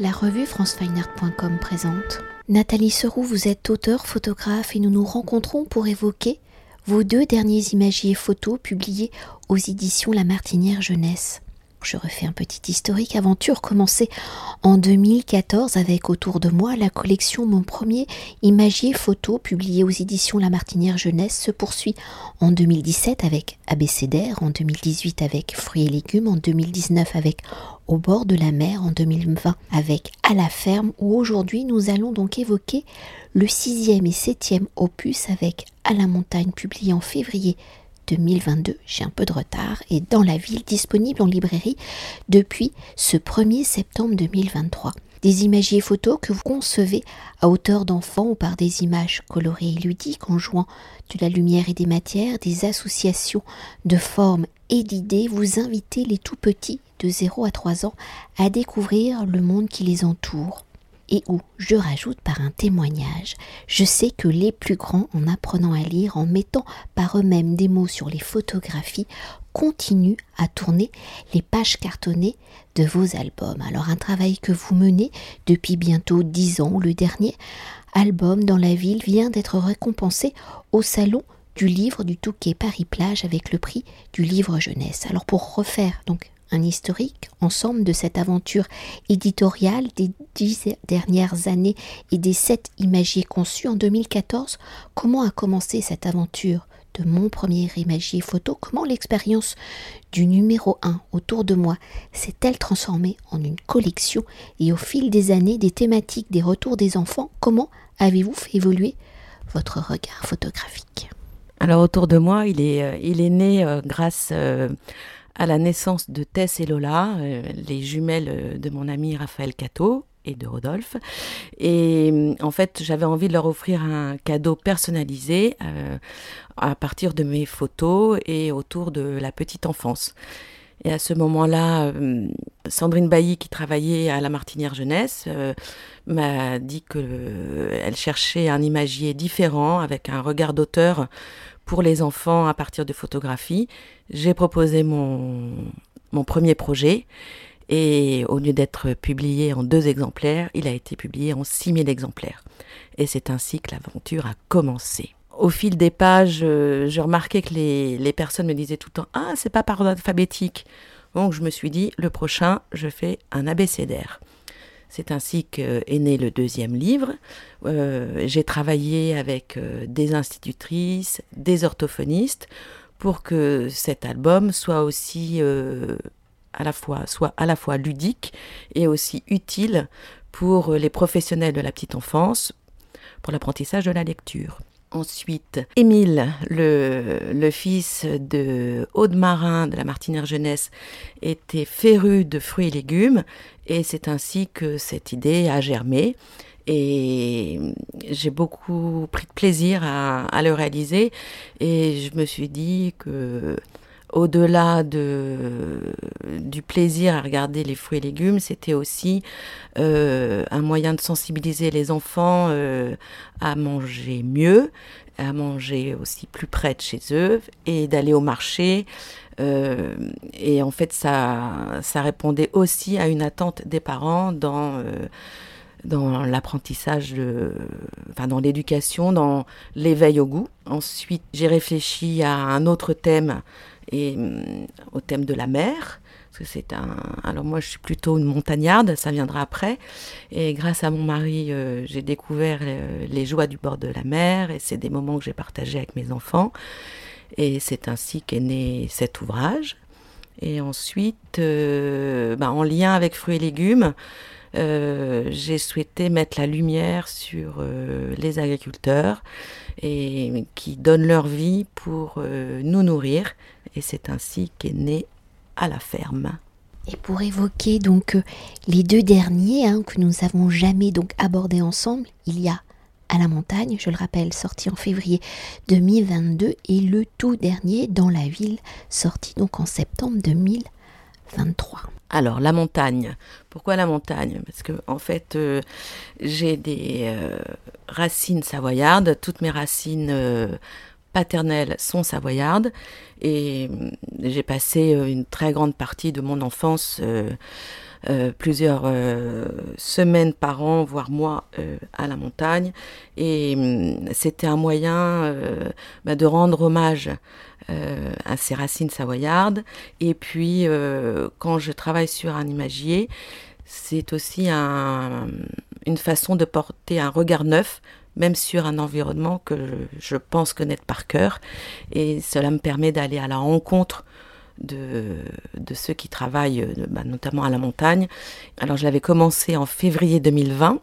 La revue francefineart.com présente. Nathalie Seroux, vous êtes auteur, photographe et nous nous rencontrons pour évoquer vos deux derniers imagiers photos publiés aux éditions La Martinière Jeunesse. Je refais un petit historique. Aventure commencée en 2014 avec autour de moi la collection Mon premier imagier photo publié aux éditions La Martinière Jeunesse se poursuit en 2017 avec Abécédaire, en 2018 avec Fruits et légumes, en 2019 avec Au bord de la mer, en 2020 avec À la ferme où aujourd'hui nous allons donc évoquer le sixième et septième opus avec À la montagne publié en février 2022, j'ai un peu de retard, et dans la ville disponible en librairie depuis ce 1er septembre 2023. Des imagiers photos que vous concevez à hauteur d'enfant ou par des images colorées et ludiques en jouant de la lumière et des matières, des associations de formes et d'idées, vous invitez les tout petits de 0 à 3 ans à découvrir le monde qui les entoure et où, je rajoute par un témoignage, je sais que les plus grands, en apprenant à lire, en mettant par eux-mêmes des mots sur les photographies, continuent à tourner les pages cartonnées de vos albums. Alors un travail que vous menez depuis bientôt dix ans, le dernier album dans la ville vient d'être récompensé au salon du livre du Touquet Paris-Plage avec le prix du livre jeunesse. Alors pour refaire donc un historique ensemble de cette aventure éditoriale des dix dernières années et des sept imagiers conçus en 2014. Comment a commencé cette aventure de mon premier imagier photo? Comment l'expérience du numéro 1 autour de moi s'est-elle transformée en une collection? Et au fil des années, des thématiques, des retours des enfants, comment avez-vous fait évoluer votre regard photographique? Alors autour de moi, il est, euh, il est né euh, grâce... À la naissance de Tess et Lola, euh, les jumelles euh, de mon ami Raphaël Cato et de Rodolphe. Et euh, en fait, j'avais envie de leur offrir un cadeau personnalisé à partir de mes photos et autour de la petite enfance. Et à ce moment-là, Sandrine Bailly, qui travaillait à la Martinière Jeunesse, m'a dit qu'elle cherchait un imagier différent, avec un regard d'auteur pour les enfants à partir de photographies. J'ai proposé mon, premier projet et au lieu d'être publié en deux exemplaires, il a été publié en 6000 exemplaires. Et c'est ainsi que l'aventure a commencé. Au fil des pages, euh, je remarquais que les, les, personnes me disaient tout le temps Ah, c'est pas par ordre alphabétique. Donc je me suis dit Le prochain, je fais un abécédaire. C'est ainsi qu'est né le deuxième livre. Euh, j'ai travaillé avec euh, des institutrices, des orthophonistes pour que cet album soit aussi euh, soit à la fois ludique et aussi utile pour les professionnels de la petite enfance pour l'apprentissage de la lecture. Ensuite, Émile, le, fils de Aude Marin de la Martinière Jeunesse, était féru de fruits et légumes et c'est ainsi que cette idée a germé. Et j'ai beaucoup pris de plaisir à, le réaliser. Et je me suis dit que au-delà de, du plaisir à regarder les fruits et légumes, c'était aussi euh, un moyen de sensibiliser les enfants euh, à manger mieux, à manger aussi plus près de chez eux et d'aller au marché. Euh, et en fait, ça, ça répondait aussi à une attente des parents dans dans l'apprentissage, enfin dans l'éducation, dans l'éveil au goût. Ensuite, j'ai réfléchi à un autre thème et mm, au thème de la mer. Parce que c'est un. Alors moi, je suis plutôt une montagnarde, ça viendra après. Et grâce à mon mari, euh, j'ai découvert euh, les joies du bord de la mer, et c'est des moments que j'ai partagés avec mes enfants. Et c'est ainsi qu'est né cet ouvrage. Et ensuite, euh, bah, en lien avec fruits et légumes, j'ai souhaité mettre la lumière sur les agriculteurs et qui donnent leur vie pour nous nourrir et c'est ainsi qu'est né à la ferme. Et pour évoquer donc euh, les deux derniers hein, que nous n'avons jamais donc abordés ensemble, il y a à la montagne, je le rappelle, sorti en février 2022, et le tout dernier dans la ville, sorti donc en septembre 2023. Alors la montagne, pourquoi la montagne? Parce que en fait euh, j'ai des euh, racines savoyardes, toutes mes racines paternelles sont savoyardes et euh, j'ai passé euh, une très grande partie de mon enfance euh, plusieurs semaines par an, voire mois, à la montagne. Et c'était un moyen bah, de rendre hommage à ces racines savoyardes. Et puis, quand je travaille sur un imagier, c'est aussi une façon de porter un regard neuf même sur un environnement que je, pense connaître par cœur. Et cela me permet d'aller à la rencontre de, ceux qui travaillent, euh, bah, notamment à la montagne. Alors je l'avais commencé en février 2020,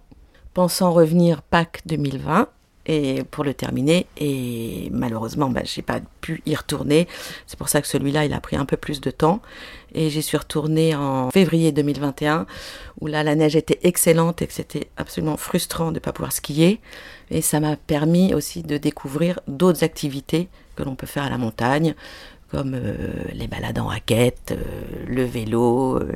pensant revenir Pâques 2020 et pour le terminer. Et malheureusement, bah, j'ai pas pu y retourner. C'est pour ça que celui-là, il a pris un peu plus de temps. Et j'y suis retournée en février 2021, où là, la neige était excellente et que c'était absolument frustrant de ne pas pouvoir skier. Et ça m'a permis aussi de découvrir d'autres activités que l'on peut faire à la montagne, comme euh, les balades en raquette, euh, le vélo, euh,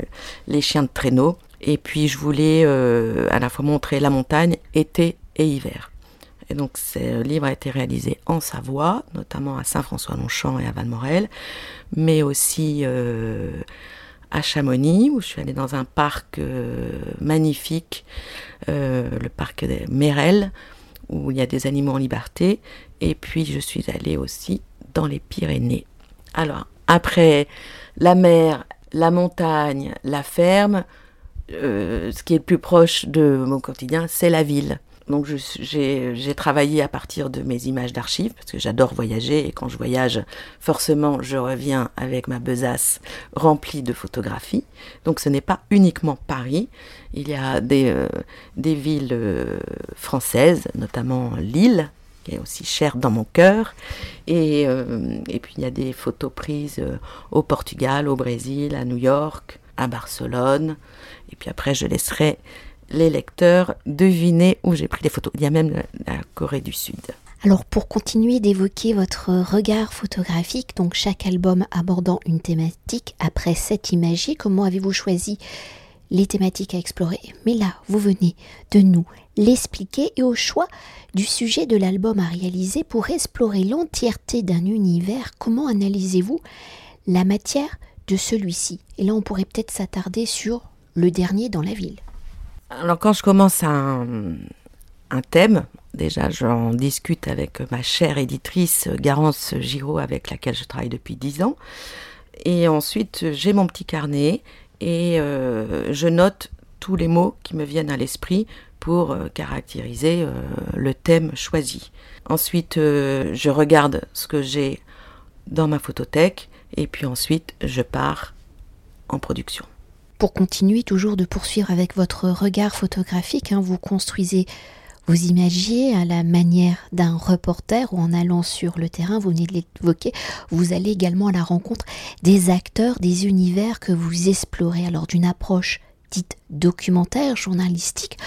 les chiens de traîneau. Et puis je voulais à la fois montrer la montagne été et hiver. Et donc ce livre a été réalisé en Savoie, notamment à Saint-François-Longchamp et à Valmorel, mais aussi à Chamonix, où je suis allée dans un parc magnifique, le parc des Mérelles, où il y a des animaux en liberté. Et puis je suis allée aussi dans les Pyrénées. Alors, après la mer, la montagne, la ferme, euh, ce qui est le plus proche de mon quotidien, c'est la ville. Donc j'ai travaillé à partir de mes images d'archives, parce que j'adore voyager, et quand je voyage, forcément, je reviens avec ma besace remplie de photographies. Donc ce n'est pas uniquement Paris, il y a des, euh, villes euh, françaises, notamment Lille, qui est aussi chère dans mon cœur, et, euh, et puis il y a des photos prises au Portugal, au Brésil, à New York, à Barcelone, et puis après je laisserai les lecteurs deviner où j'ai pris les photos. Il y a même la, Corée du Sud. Alors pour continuer d'évoquer votre regard photographique, donc chaque album abordant une thématique, après cette imagier, comment avez-vous choisi les thématiques à explorer? Mais là, vous venez de nous l'expliquer et au choix du sujet de l'album à réaliser pour explorer l'entièreté d'un univers, comment analysez-vous la matière de celui-ci? Et là, on pourrait peut-être s'attarder sur le dernier dans la ville. Alors quand je commence un, thème, déjà j'en discute avec ma chère éditrice Garance Giraud avec laquelle je travaille depuis dix ans. Et ensuite j'ai mon petit carnet et euh, je note tous les mots qui me viennent à l'esprit pour euh, caractériser euh, le thème choisi. Ensuite je regarde ce que j'ai dans ma photothèque et puis ensuite je pars en production pour continuer toujours de poursuivre avec votre regard photographique, hein, vous construisez vos imagiers à la manière d'un reporter ou en allant sur le terrain, vous venez de l'évoquer, vous allez également à la rencontre des acteurs, des univers que vous explorez. Alors d'une approche dite documentaire, journalistique,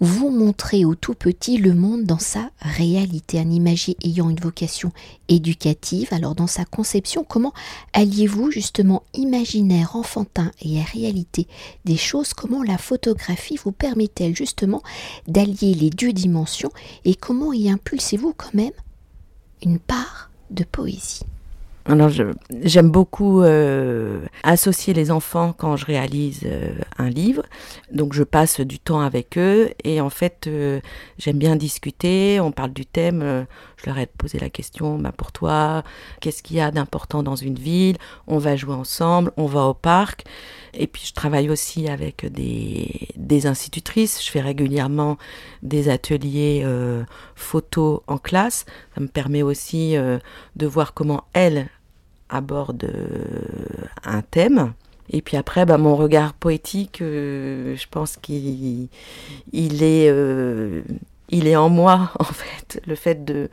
vous montrez au tout petit le monde dans sa réalité, un imagier ayant une vocation éducative. Alors dans sa conception, comment alliez-vous justement imaginaire, enfantin et réalité des choses? Comment la photographie vous permet-elle justement d'allier les deux dimensions? Et comment y impulsez-vous quand même une part de poésie? Alors, j'aime beaucoup euh, associer les enfants quand je réalise euh, un livre. Donc, je passe du temps avec eux et en fait, euh, j'aime bien discuter. On parle du thème. je leur ai posé la question bah, pour toi, qu'est-ce qu'il y a d'important dans une ville? On va jouer ensemble, on va au parc. Et puis, je travaille aussi avec des, des institutrices. Je fais régulièrement des ateliers photos en classe. Ça me permet aussi de voir comment elles aborde euh, un thème. Et puis après, bah, mon regard poétique, euh, je pense qu'il il est, euh, il est en moi, en fait. Le fait de,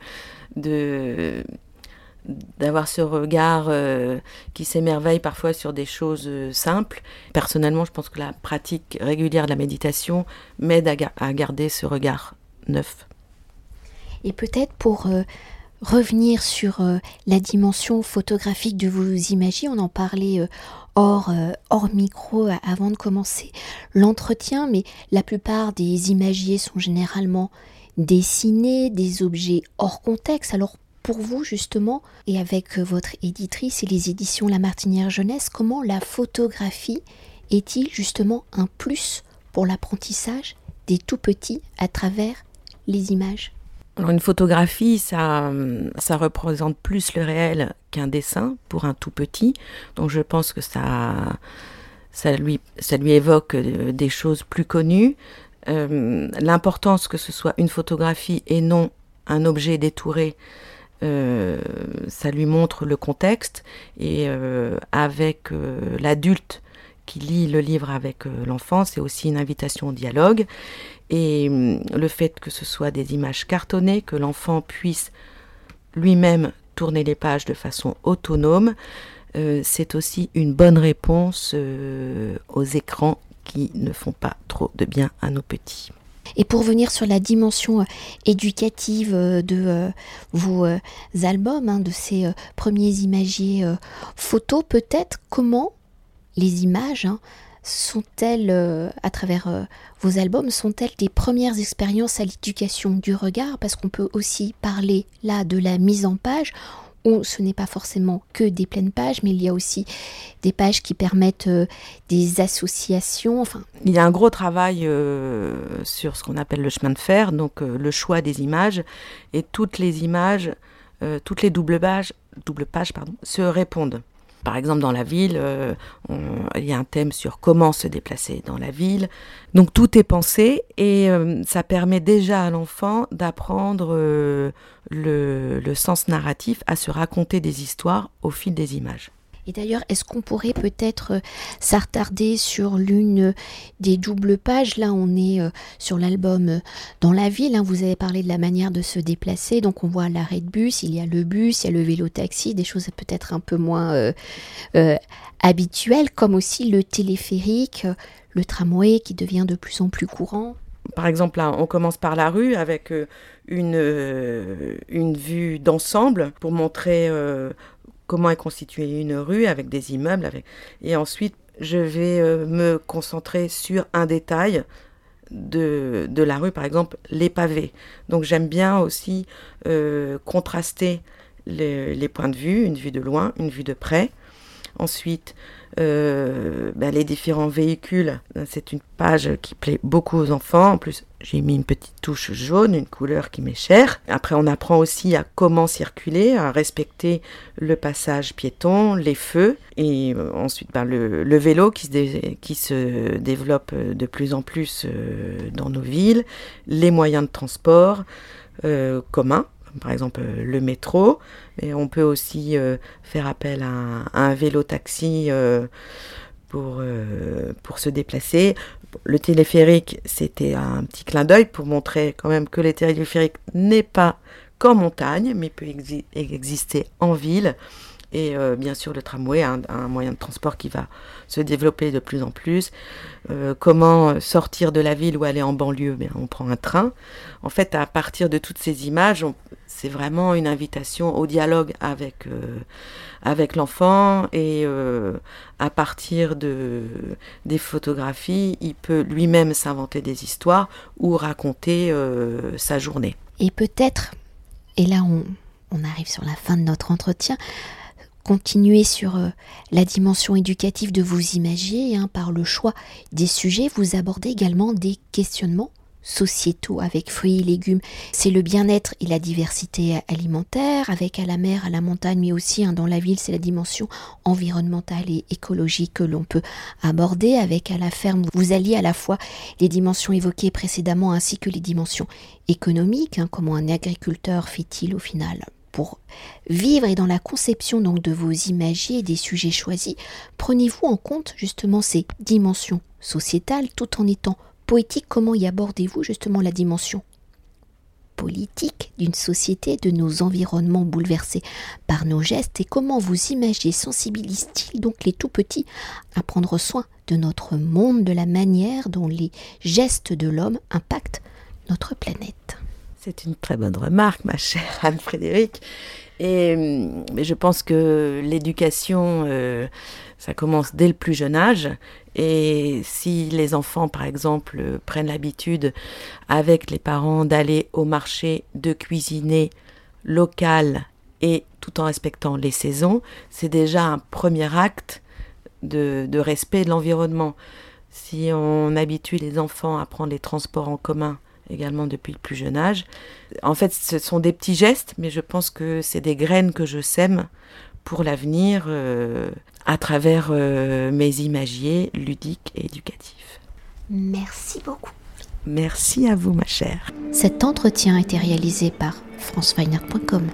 de d'avoir ce regard qui s'émerveille parfois sur des choses simples. Personnellement, je pense que la pratique régulière de la méditation m'aide à, à, garder ce regard neuf. Et peut-être pour revenir sur euh, la dimension photographique de vos images. On en parlait euh, hors, euh, hors micro avant de commencer l'entretien, mais la plupart des imagiers sont généralement dessinés, des objets hors contexte. Alors pour vous justement, et avec votre éditrice et les éditions La Martinière Jeunesse, comment la photographie est-il justement un plus pour l'apprentissage des tout petits à travers les images? Une photographie, ça, représente plus le réel qu'un dessin pour un tout petit. Donc je pense que ça, ça, lui, ça lui évoque euh, des choses plus connues. Euh, l'importance que ce soit une photographie et non un objet détouré, euh, ça lui montre le contexte. Et avec l'adulte qui lit le livre avec l'enfant, c'est aussi une invitation au dialogue. Et hum, le fait que ce soit des images cartonnées, que l'enfant puisse lui-même tourner les pages de façon autonome, euh, c'est aussi une bonne réponse euh, aux écrans qui ne font pas trop de bien à nos petits. Et pour venir sur la dimension euh, éducative de vos albums, hein, de ces premiers imagiers photos, peut-être comment les images hein, sont-elles, euh, à travers euh, vos albums, sont-elles des premières expériences à l'éducation du regard? Parce qu'on peut aussi parler là de la mise en page, où ce n'est pas forcément que des pleines pages, mais il y a aussi des pages qui permettent euh, des associations. Il y a un gros travail sur ce qu'on appelle le chemin de fer, donc le choix des images, et toutes les images, toutes les doubles pages, double pages se répondent. Par exemple, dans la ville, euh, il y a un thème sur comment se déplacer dans la ville. Donc tout est pensé et euh, ça permet déjà à l'enfant d'apprendre euh, le, sens narratif, à se raconter des histoires au fil des images. Et d'ailleurs, est-ce qu'on pourrait peut-être euh, s'attarder sur l'une des doubles pages? Là, on est euh, sur l'album euh, Dans la ville. Hein. vous avez parlé de la manière de se déplacer. Donc, on voit l'arrêt de bus, il y a le bus, il y a le vélo-taxi, des choses peut-être un peu moins habituelles, comme aussi le téléphérique, le tramway qui devient de plus en plus courant. Par exemple, là, on commence par la rue avec une, une vue d'ensemble pour montrer comment est constituée une rue avec des immeubles. Et ensuite, je vais euh, me concentrer sur un détail de, la rue, par exemple les pavés. Donc j'aime bien aussi euh, contraster les, points de vue, une vue de loin, une vue de près. Ensuite, euh, ben, les différents véhicules. C'est une page qui plaît beaucoup aux enfants. En plus, j'ai mis une petite touche jaune, une couleur qui m'est chère. Après, on apprend aussi à comment circuler, à respecter le passage piéton, les feux. Et euh, ensuite, ben, le, vélo qui se, développe de plus en plus euh, dans nos villes, les moyens de transport communs par exemple euh, le métro, mais on peut aussi euh, faire appel à un, vélo-taxi euh, pour, pour se déplacer. Le téléphérique, c'était un petit clin d'œil pour montrer quand même que le téléphérique n'est pas qu'en montagne, mais peut exister en ville. Et bien sûr, le tramway, un, un, moyen de transport qui va se développer de plus en plus. comment sortir de la ville ou aller en banlieue? Bien, On prend un train. En fait, à partir de toutes ces images, c'est vraiment une invitation au dialogue avec, euh, avec l'enfant et euh, à partir de, des photographies, il peut lui-même s'inventer des histoires ou raconter euh, sa journée. Et peut-être, et là on, arrive sur la fin de notre entretien, continuer sur la dimension éducative de vos imagiers hein, par le choix des sujets, vous abordez également des questionnements sociétaux avec fruits et légumes. C'est le bien-être et la diversité alimentaire, avec à la mer, à la montagne, mais aussi hein, dans la ville, c'est la dimension environnementale et écologique que l'on peut aborder. Avec à la ferme, vous alliez à la fois les dimensions évoquées précédemment ainsi que les dimensions économiques, hein, comment un agriculteur fait-il au final pour vivre et dans la conception donc de vos imagiers et des sujets choisis, prenez-vous en compte justement ces dimensions sociétales tout en étant poétique, comment y abordez-vous justement la dimension politique d'une société, de nos environnements bouleversés par nos gestes? Et comment vous imaginez, sensibilisent-ils donc les tout petits à prendre soin de notre monde, de la manière dont les gestes de l'homme impactent notre planète? C'est une très bonne remarque, ma chère Anne-Frédéric. Et je pense que l'éducation, euh, ça commence dès le plus jeune âge. Et si les enfants, par exemple, prennent l'habitude avec les parents d'aller au marché, de cuisiner local et tout en respectant les saisons, c'est déjà un premier acte de, de respect de l'environnement. Si on habitue les enfants à prendre les transports en commun également depuis le plus jeune âge, en fait ce sont des petits gestes, mais je pense que c'est des graines que je sème pour l'avenir euh, à travers euh, mes imagiers ludiques et éducatifs. Merci beaucoup. Merci à vous ma chère. Cet entretien a été réalisé par franceweiner.com.